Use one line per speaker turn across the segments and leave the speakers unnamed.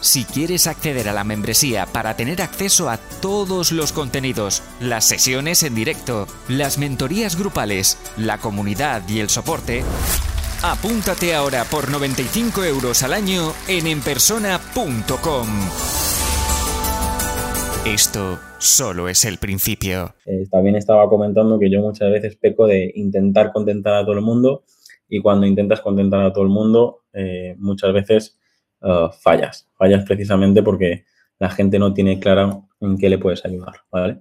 Si quieres acceder a la membresía para tener acceso a todos los contenidos, las sesiones en directo, las mentorías grupales, la comunidad y el soporte, apúntate ahora por 95 euros al año en enpersona.com. Esto solo es el principio.
Eh, también estaba comentando que yo muchas veces peco de intentar contentar a todo el mundo y cuando intentas contentar a todo el mundo, eh, muchas veces eh, fallas. Fallas precisamente porque la gente no tiene clara en qué le puedes ayudar, ¿vale?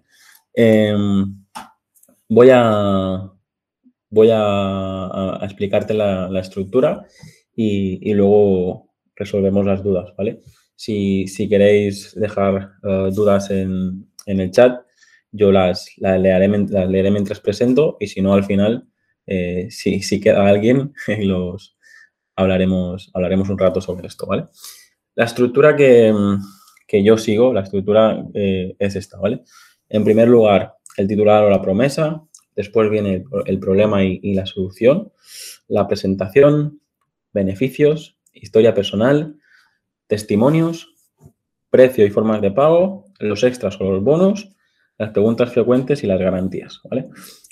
Em, voy a, voy a, explicarte la, estructura y, luego resolvemos las dudas, ¿vale? Si, queréis dejar dudas en, en el chat. Yo las, las, leeré, mientras presento y si no, al final, eh, si, si, queda alguien, los hablaremos, hablaremos un rato sobre esto, ¿vale? La estructura que, yo sigo, la estructura eh, es esta, ¿vale? En primer lugar, el titular o la promesa, después viene el, problema y, y, la solución, la presentación, beneficios, historia personal, testimonios, precio y formas de pago, los extras o los bonos, las preguntas frecuentes y las garantías, ¿vale?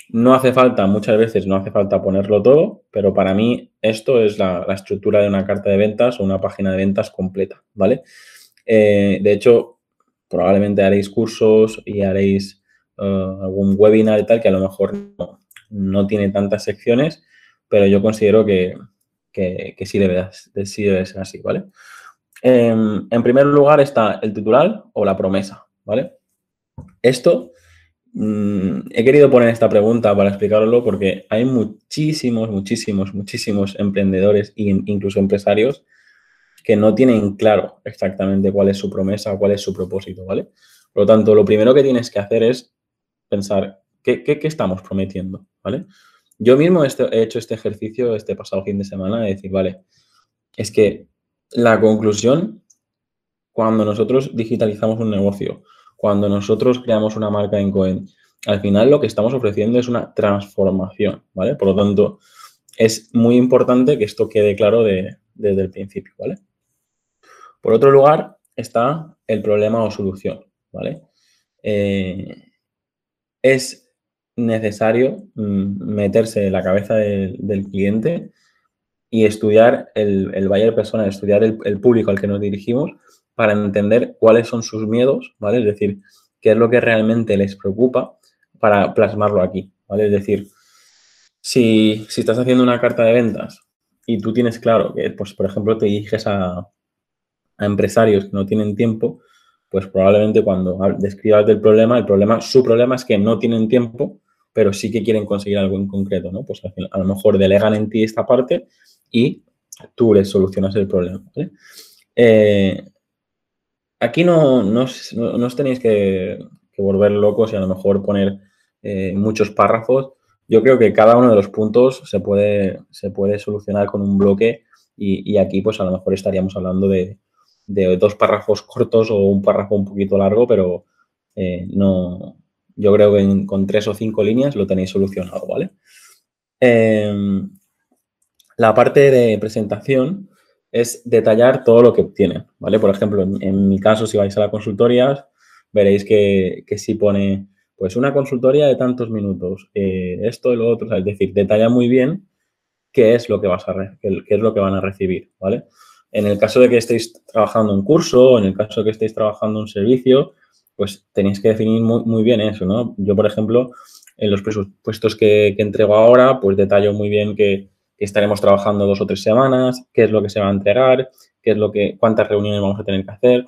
No hace falta, muchas veces no hace falta ponerlo todo, pero para mí esto es la, estructura de una carta de ventas o una página de ventas completa, ¿vale? Eh, de hecho, probablemente haréis cursos y haréis eh, algún webinar y tal que a lo mejor no, tiene tantas secciones, pero yo considero que, sí, debe, sí debe ser así, ¿vale? Em, en primer lugar está el titular o la promesa, ¿vale? Esto, mm, he querido poner esta pregunta para explicarlo porque hay muchísimos, muchísimos, muchísimos emprendedores e incluso empresarios que no tienen claro exactamente cuál es su promesa cuál es su propósito, ¿vale? Por lo tanto, lo primero que tienes que hacer es pensar, ¿qué, estamos prometiendo? ¿Vale? Yo mismo he hecho este ejercicio este pasado fin de semana de decir, vale, es que la conclusión, cuando nosotros digitalizamos un negocio, cuando nosotros creamos una marca en Cohen, al final lo que estamos ofreciendo es una transformación, ¿vale? Por lo tanto, es muy importante que esto quede claro desde el principio, ¿vale? Por otro lugar, está el problema o solución, ¿vale? Eh, es necesario mm, meterse en la cabeza del cliente y estudiar el, el buyer persona, estudiar el, público al que nos dirigimos para entender cuáles son sus miedos, ¿vale? Es decir, qué es lo que realmente les preocupa para plasmarlo aquí, ¿vale? Es decir, si, estás haciendo una carta de ventas y tú tienes claro que, pues, por ejemplo, te diriges a, a empresarios que no tienen tiempo, pues probablemente cuando describas del problema, el problema, su problema es que no tienen tiempo, pero sí que quieren conseguir algo en concreto, ¿no? Pues a lo mejor delegan en ti esta parte y tú les solucionas el problema. Eh, aquí no, no, os tenéis que, volver locos y a lo mejor poner eh, muchos párrafos. Yo creo que cada uno de los puntos se puede, se puede solucionar con un bloque y, aquí pues a lo mejor estaríamos hablando de, dos párrafos cortos o un párrafo un poquito largo, pero eh, no, yo creo que con tres o cinco líneas lo tenéis solucionado, ¿vale? La parte de presentación es detallar todo lo que obtienen, ¿vale? Por ejemplo, en, mi caso, si vais a la consultoría, veréis que, que pone, pues, una consultoría de tantos minutos, eh, esto y lo otro, es decir, detalla muy bien qué es lo que vas a qué, es lo que van a recibir, ¿vale? En el caso de que estéis trabajando un curso o en el caso de que estéis trabajando un servicio, pues tenéis que definir muy, muy bien eso, ¿no? Yo, por ejemplo, en los presupuestos que, que entrego ahora, pues detallo muy bien que estaremos trabajando dos o tres semanas, qué es lo que se va a entregar, qué es lo que, cuántas reuniones vamos a tener que hacer.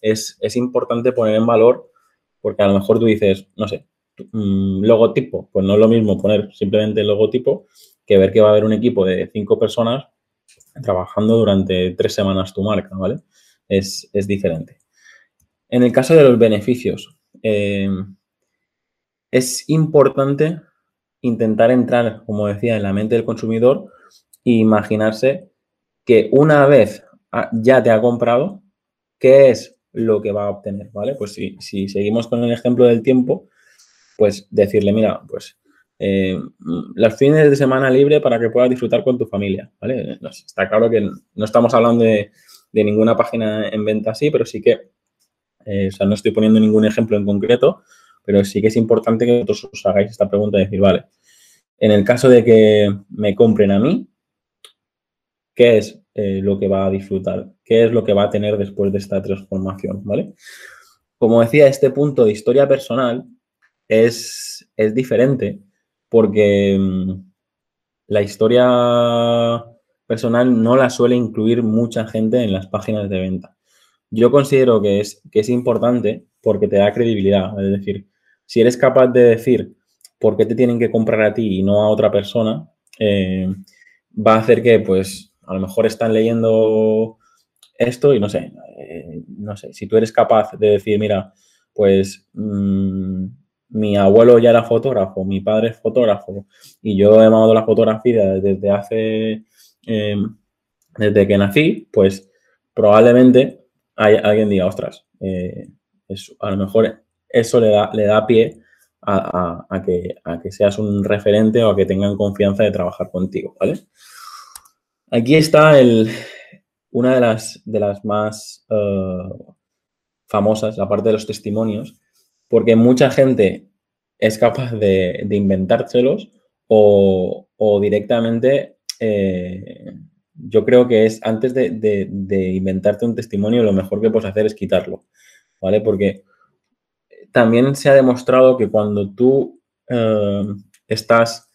Es, importante poner en valor porque a lo mejor tú dices, no sé, mm, logotipo, pues no es lo mismo poner simplemente el logotipo que ver que va a haber un equipo de cinco personas trabajando durante tres semanas tu marca, ¿vale? es, diferente. En el caso de los beneficios, eh, es importante intentar entrar, como decía, en la mente del consumidor imaginarse que una vez ya te ha comprado, ¿qué es lo que va a obtener? ¿Vale? Pues si, si seguimos con el ejemplo del tiempo, pues decirle, mira, pues eh, los fines de semana libre para que puedas disfrutar con tu familia, ¿vale? Está claro que no estamos hablando de, ninguna página en venta así, pero sí que, eh, o sea, no estoy poniendo ningún ejemplo en concreto, pero sí que es importante que vosotros os hagáis esta pregunta y decir, vale, en el caso de que me compren a mí, ¿qué es eh, lo que va a disfrutar? ¿Qué es lo que va a tener después de esta transformación? ¿Vale? Como decía, este punto de historia personal es, es diferente porque mm, la historia personal no la suele incluir mucha gente en las páginas de venta. Yo considero que es, que es importante porque te da credibilidad. Es decir, si eres capaz de decir por qué te tienen que comprar a ti y no a otra persona, eh, va a hacer que, pues, a lo mejor están leyendo esto y no sé, eh, no sé, si tú eres capaz de decir, mira, pues mm, mi abuelo ya era fotógrafo, mi padre es fotógrafo y yo he amado la fotografía desde hace, em, desde que nací, pues probablemente hay, alguien diga, ostras, eh, a lo mejor eso le da, le da pie a, que, a, que, seas un referente o a que tengan confianza de trabajar contigo, ¿vale? Aquí está una de las, de las más eh, famosas, la parte de los testimonios, porque mucha gente es capaz de, inventárselos o, directamente, eh, yo creo que es antes de, inventarte un testimonio, lo mejor que puedes hacer es quitarlo, ¿vale? Porque también se ha demostrado que cuando tú eh, estás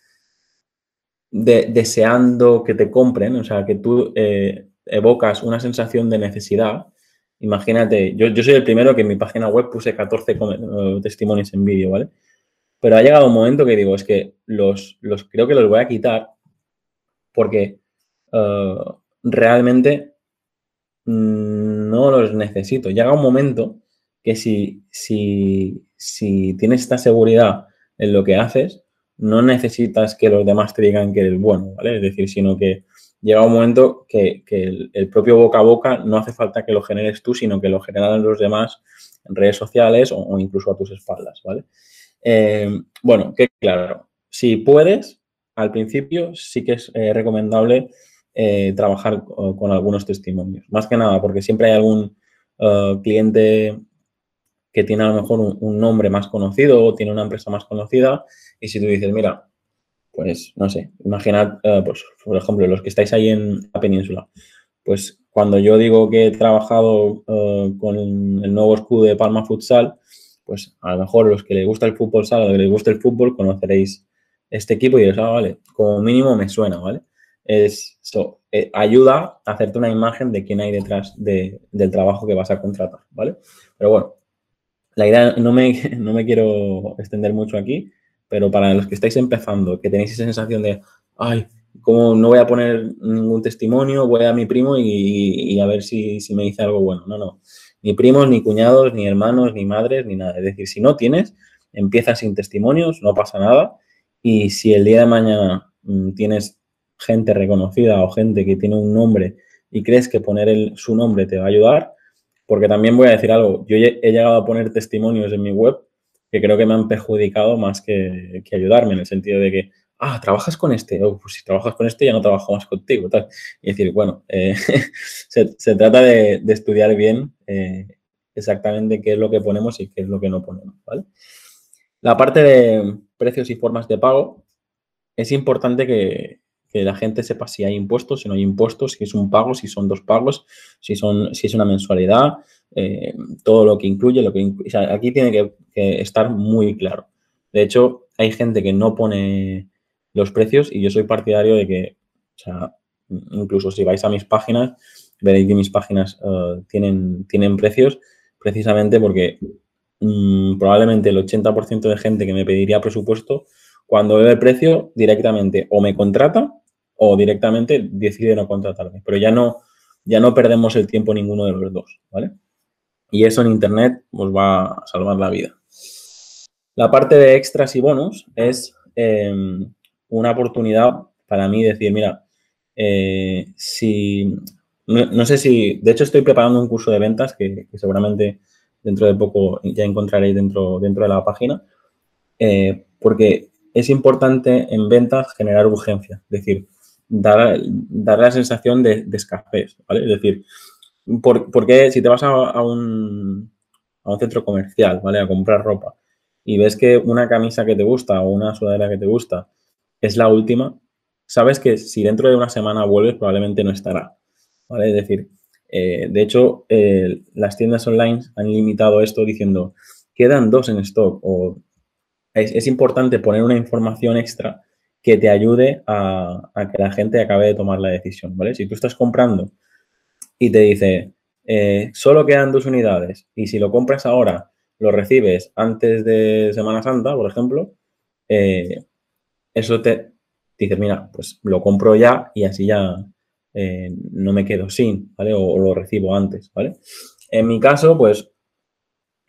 deseando que te compren, o sea, que tú eh, evocas una sensación de necesidad, Imagínate, yo, soy el primero que en mi página web puse 14 eh, testimonios en vídeo, ¿vale? Pero ha llegado un momento que digo, es que los, los creo que los voy a quitar porque eh, realmente no los necesito. Llega un momento que si, si, si tienes esta seguridad en lo que haces, no necesitas que los demás te digan que eres bueno, ¿vale? Es decir, sino que llega un momento que, el, propio boca a boca no hace falta que lo generes tú, sino que lo generan los demás en redes sociales o, incluso a tus espaldas, ¿vale? Eh, bueno, que claro, si puedes, al principio sí que es eh, recomendable eh, trabajar con, algunos testimonios. Más que nada, porque siempre hay algún cliente que tiene a lo mejor un, nombre más conocido o tiene una empresa más conocida y si tú dices, mira, pues no sé, imaginad, eh, pues, por ejemplo, los que estáis ahí en la península, pues cuando yo digo que he trabajado eh, con el nuevo escudo de Palma Futsal, pues a lo mejor los que les gusta el fútbol sala, los que les gusta el fútbol, conoceréis este equipo y diréis, ah, vale, como mínimo me suena, ¿vale? Es, eso, eh, ayuda a hacerte una imagen de quién hay detrás del trabajo que vas a contratar, ¿vale? Pero bueno, la idea, no me, no me quiero extender mucho aquí, pero para los que estáis empezando, que tenéis esa sensación de, ay, como no voy a poner ningún testimonio, voy a mi primo y, a ver si, me dice algo bueno. No, no. Ni primos, ni cuñados, ni hermanos, ni madres, ni nada. Es decir, si no tienes, empieza sin testimonios, no pasa nada. Y si el día de mañana mm, tienes gente reconocida o gente que tiene un nombre y crees que poner su nombre te va a ayudar, porque también voy a decir algo, yo he llegado a poner testimonios en mi web que creo que me han perjudicado más que, ayudarme, en el sentido de que, ah, trabajas con este, oh, pues si trabajas con este ya no trabajo más contigo, tal. Y decir, bueno, eh, se, trata de, estudiar bien eh, exactamente qué es lo que ponemos y qué es lo que no ponemos, ¿vale? La parte de precios y formas de pago, es importante que, que la gente sepa si hay impuestos, si no hay impuestos, si es un pago, si son dos pagos, si, son, si es una mensualidad, eh, todo lo que incluye, lo que aquí tiene que, estar muy claro. De hecho, hay gente que no pone los precios y yo soy partidario de que, o sea, incluso si vais a mis páginas, veréis que mis páginas eh, tienen, tienen precios precisamente porque mm, probablemente el 80% de gente que me pediría presupuesto, cuando ve el precio, directamente o me contrata o directamente decide no contratarme. Pero ya no, ya no perdemos el tiempo ninguno de los dos, ¿vale? Y eso en Internet os va a salvar la vida. La parte de extras y bonos es em, una oportunidad para mí decir, mira, eh, si, no, sé si, de hecho estoy preparando un curso de ventas que, seguramente dentro de poco ya encontraréis dentro, dentro de la página, eh, porque es importante en ventas generar urgencia, es decir, dar, dar la sensación de, de escasez, ¿vale? Es decir, porque si te vas a, un, a un centro comercial, ¿vale? A comprar ropa y ves que una camisa que te gusta o una sudadera que te gusta es la última, sabes que si dentro de una semana vuelves probablemente no estará, ¿vale? Es decir, eh, de hecho, eh, las tiendas online han limitado esto diciendo, quedan dos en stock o es, importante poner una información extra que te ayude a, que la gente acabe de tomar la decisión, ¿vale? Si tú estás comprando y te dice, eh, solo quedan dos unidades y si lo compras ahora, lo recibes antes de Semana Santa, por ejemplo, eh, eso te dice, mira, pues lo compro ya y así ya eh, no me quedo sin, ¿vale? O, lo recibo antes, ¿vale? En mi caso, pues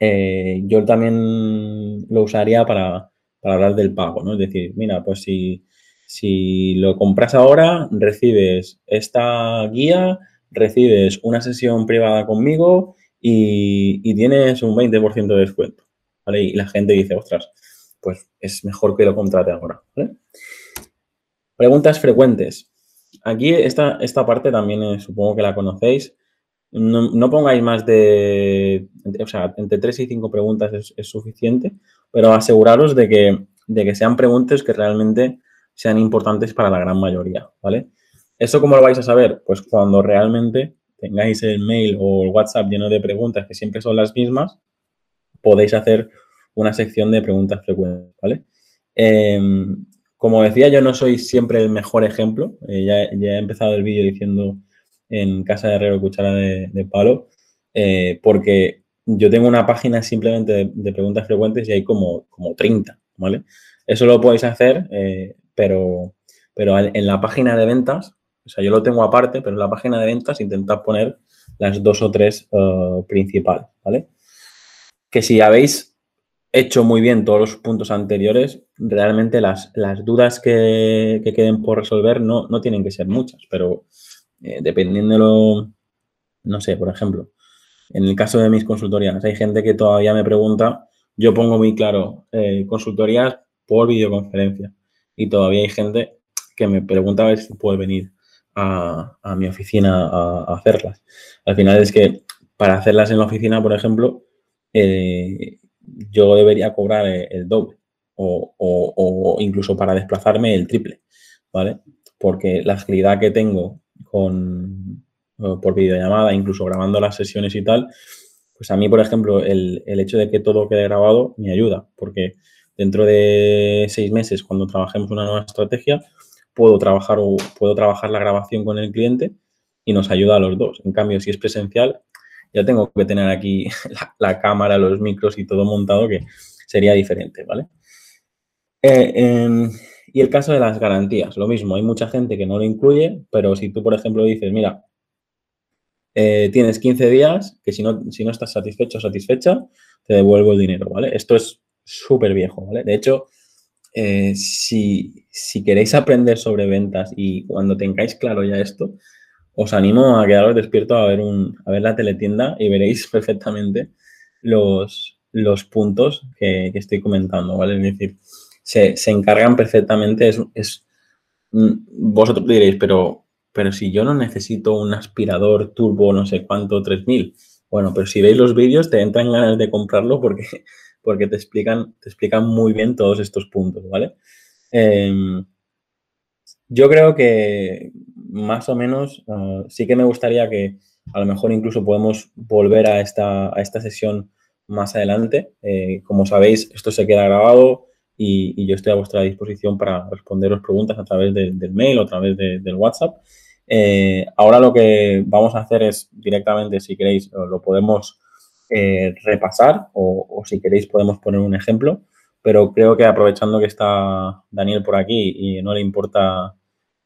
yo también lo usaría para, para hablar del pago, ¿no? Es decir, mira, pues si, si lo compras ahora, recibes esta guía recibes una sesión privada conmigo y, tienes un 20% de descuento. ¿vale? Y la gente dice, ostras, pues es mejor que lo contrate ahora. Preguntas frecuentes. Aquí esta, esta parte también eh, supongo que la conocéis. No, pongáis más de, o sea, entre 3 y 5 preguntas es, es, suficiente, pero aseguraros de que, de que sean preguntas que realmente sean importantes para la gran mayoría, ¿vale? ¿Eso cómo lo vais a saber? Pues cuando realmente tengáis el mail o el WhatsApp lleno de preguntas que siempre son las mismas, podéis hacer una sección de preguntas frecuentes, ¿vale? Em, como decía, yo no soy siempre el mejor ejemplo. Eh, ya, he empezado el vídeo diciendo en Casa de Herrero Cuchara de, Palo, eh, porque yo tengo una página simplemente de, preguntas frecuentes y hay como, como 30, ¿vale? Eso lo podéis hacer, eh, pero, pero en la página de ventas o sea, yo lo tengo aparte, pero en la página de ventas intentad poner las dos o tres uh, principales, ¿vale? Que si habéis hecho muy bien todos los puntos anteriores, realmente las, las dudas que, queden por resolver no, no, tienen que ser muchas, pero eh, dependiendo de lo, no sé, por ejemplo, en el caso de mis consultorías, hay gente que todavía me pregunta, yo pongo muy claro, eh, consultorías por videoconferencia y todavía hay gente que me pregunta a ver si puede venir a, mi oficina a, hacerlas. Al final es que para hacerlas en la oficina, por ejemplo, eh, yo debería cobrar el, doble o, incluso para desplazarme el triple, ¿vale? Porque la agilidad que tengo con, por videollamada, incluso grabando las sesiones y tal, pues a mí, por ejemplo, el, el hecho de que todo quede grabado me ayuda, porque dentro de seis meses, cuando trabajemos una nueva estrategia, puedo trabajar o puedo trabajar la grabación con el cliente y nos ayuda a los dos. En cambio, si es presencial, ya tengo que tener aquí la, cámara, los micros y todo montado que sería diferente, ¿vale? Eh, em, y el caso de las garantías, lo mismo, hay mucha gente que no lo incluye, pero si tú, por ejemplo, dices, mira, eh, tienes 15 días, que si no, si no estás satisfecho o satisfecha, te devuelvo el dinero, ¿vale? Esto es súper viejo, ¿vale? De hecho, eh, si, queréis aprender sobre ventas y cuando tengáis claro ya esto, os animo a quedaros despierto a ver, un, a ver la teletienda y veréis perfectamente los, los puntos que, estoy comentando, ¿vale? Es decir, se, encargan perfectamente, es, es, mm, vosotros diréis, pero, pero si yo no necesito un aspirador turbo no sé cuánto, 3000, bueno, pero si veis los vídeos te entran ganas de comprarlo porque porque te explican, te explican muy bien todos estos puntos, ¿vale? Em, yo creo que más o menos ah, sí que me gustaría que a lo mejor incluso podemos volver a esta, a esta sesión más adelante. Eh, como sabéis, esto se queda grabado y, yo estoy a vuestra disposición para responderos preguntas a través del mail o a través del WhatsApp. Eh, ahora lo que vamos a hacer es directamente, si queréis, lo podemos eh, repasar o, si queréis podemos poner un ejemplo, pero creo que aprovechando que está Daniel por aquí y no le importa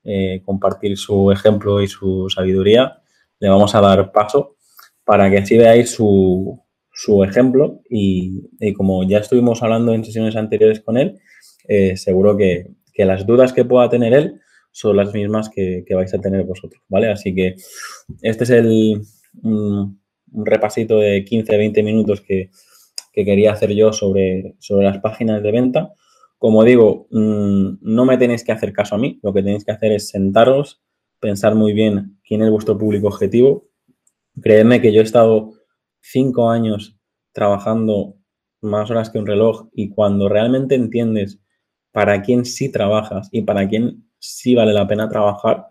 eh, compartir su ejemplo y su sabiduría, le vamos a dar paso para que así veáis su, ejemplo y, como ya estuvimos hablando en sesiones anteriores con él, eh, seguro que, las dudas que pueda tener él son las mismas que, vais a tener vosotros, ¿vale? Así que este es el un, repasito de 15-20 minutos que, quería hacer yo sobre, sobre las páginas de venta. Como digo, mm, no me tenéis que hacer caso a mí, lo que tenéis que hacer es sentaros, pensar muy bien quién es vuestro público objetivo. Creedme que yo he estado cinco años trabajando más horas que un reloj y cuando realmente entiendes para quién sí trabajas y para quién sí vale la pena trabajar,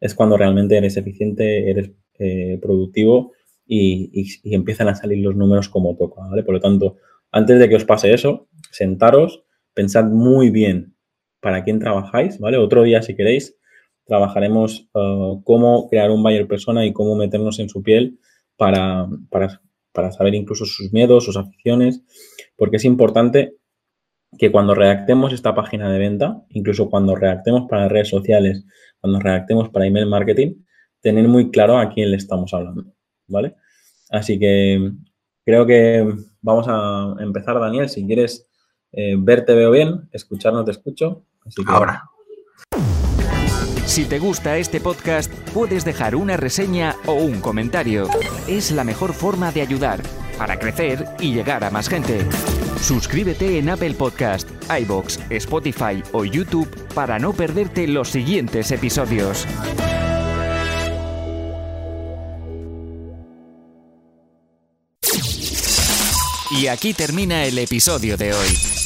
es cuando realmente eres eficiente, eres eh, productivo y, empiezan a salir los números como toca, ¿vale? Por lo tanto, antes de que os pase eso, sentaros, pensad muy bien para quién trabajáis, ¿vale? Otro día, si queréis, trabajaremos uh, cómo crear un buyer persona y cómo meternos en su piel para, para saber incluso sus miedos, sus aficiones, porque es importante que cuando redactemos esta página de venta, incluso cuando redactemos para redes sociales, cuando redactemos para email marketing, tener muy claro a quién le estamos hablando, ¿vale? Así que creo que vamos a empezar, Daniel. Si quieres eh, verte veo bien, escuchar no te escucho. Así que...
Ahora. Si te gusta este podcast, puedes dejar una reseña o un comentario. Es la mejor forma de ayudar para crecer y llegar a más gente. Suscríbete en Apple Podcast, iBox, Spotify o YouTube para no perderte los siguientes episodios. Y aquí termina el episodio de hoy.